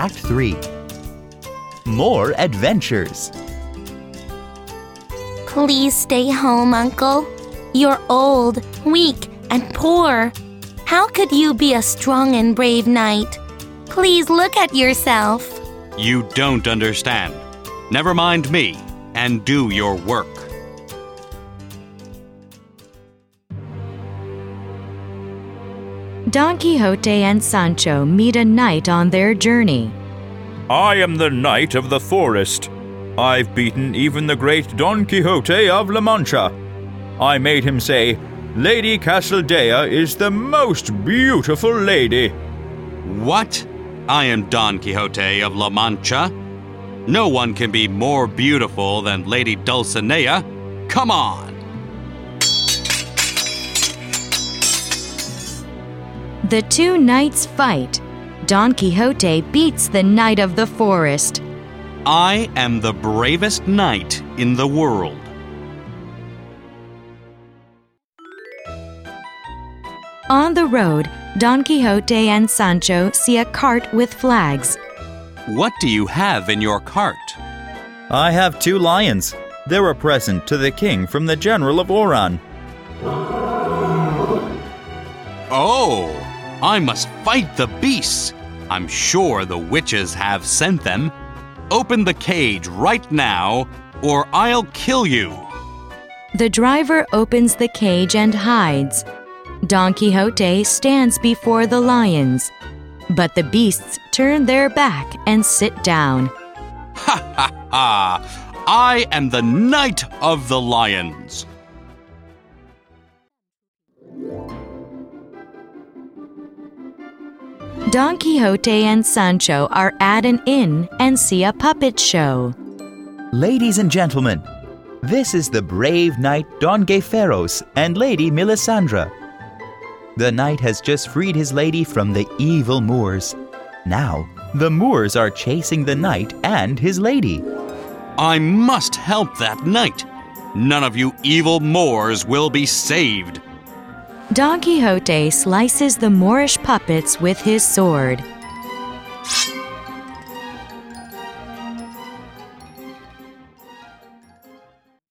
Act 3 More Adventures. Please stay home, Uncle. You're old, weak, and poor. How could you be a strong and brave knight? Please look at yourself. You don't understand. Never mind me and do your work. Don Quixote and Sancho meet a knight on their journey. I am the knight of the forest. I've beaten even the great Don Quixote of La Mancha. I made him say, Lady Casildea is the most beautiful lady. What? I am Don Quixote of La Mancha. No one can be more beautiful than Lady Dulcinea. Come on! The two knights fight. Don Quixote beats the knight of the forest. I am the bravest knight in the world. On the road, Don Quixote and Sancho see a cart with flags. What do you have in your cart? I have two lions. They're a present to the king from the General of Oran. Oh, I must fight the beasts. I'm sure the witches have sent them. Open the cage right now, or I'll kill you. The driver opens the cage and hides. Don Quixote stands before the lions. But the beasts turn their back and sit down. Ha ha ha! I am the Knight of the Lions. Don Quixote and Sancho are at an inn and see a puppet show. Ladies and gentlemen, this is the brave knight Don Gayferos and Lady Melisandre. The knight has just freed his lady from the evil Moors. Now, the Moors are chasing the knight and his lady. I must help that knight. None of you evil Moors will be saved. Don Quixote slices the Moorish puppets with his sword.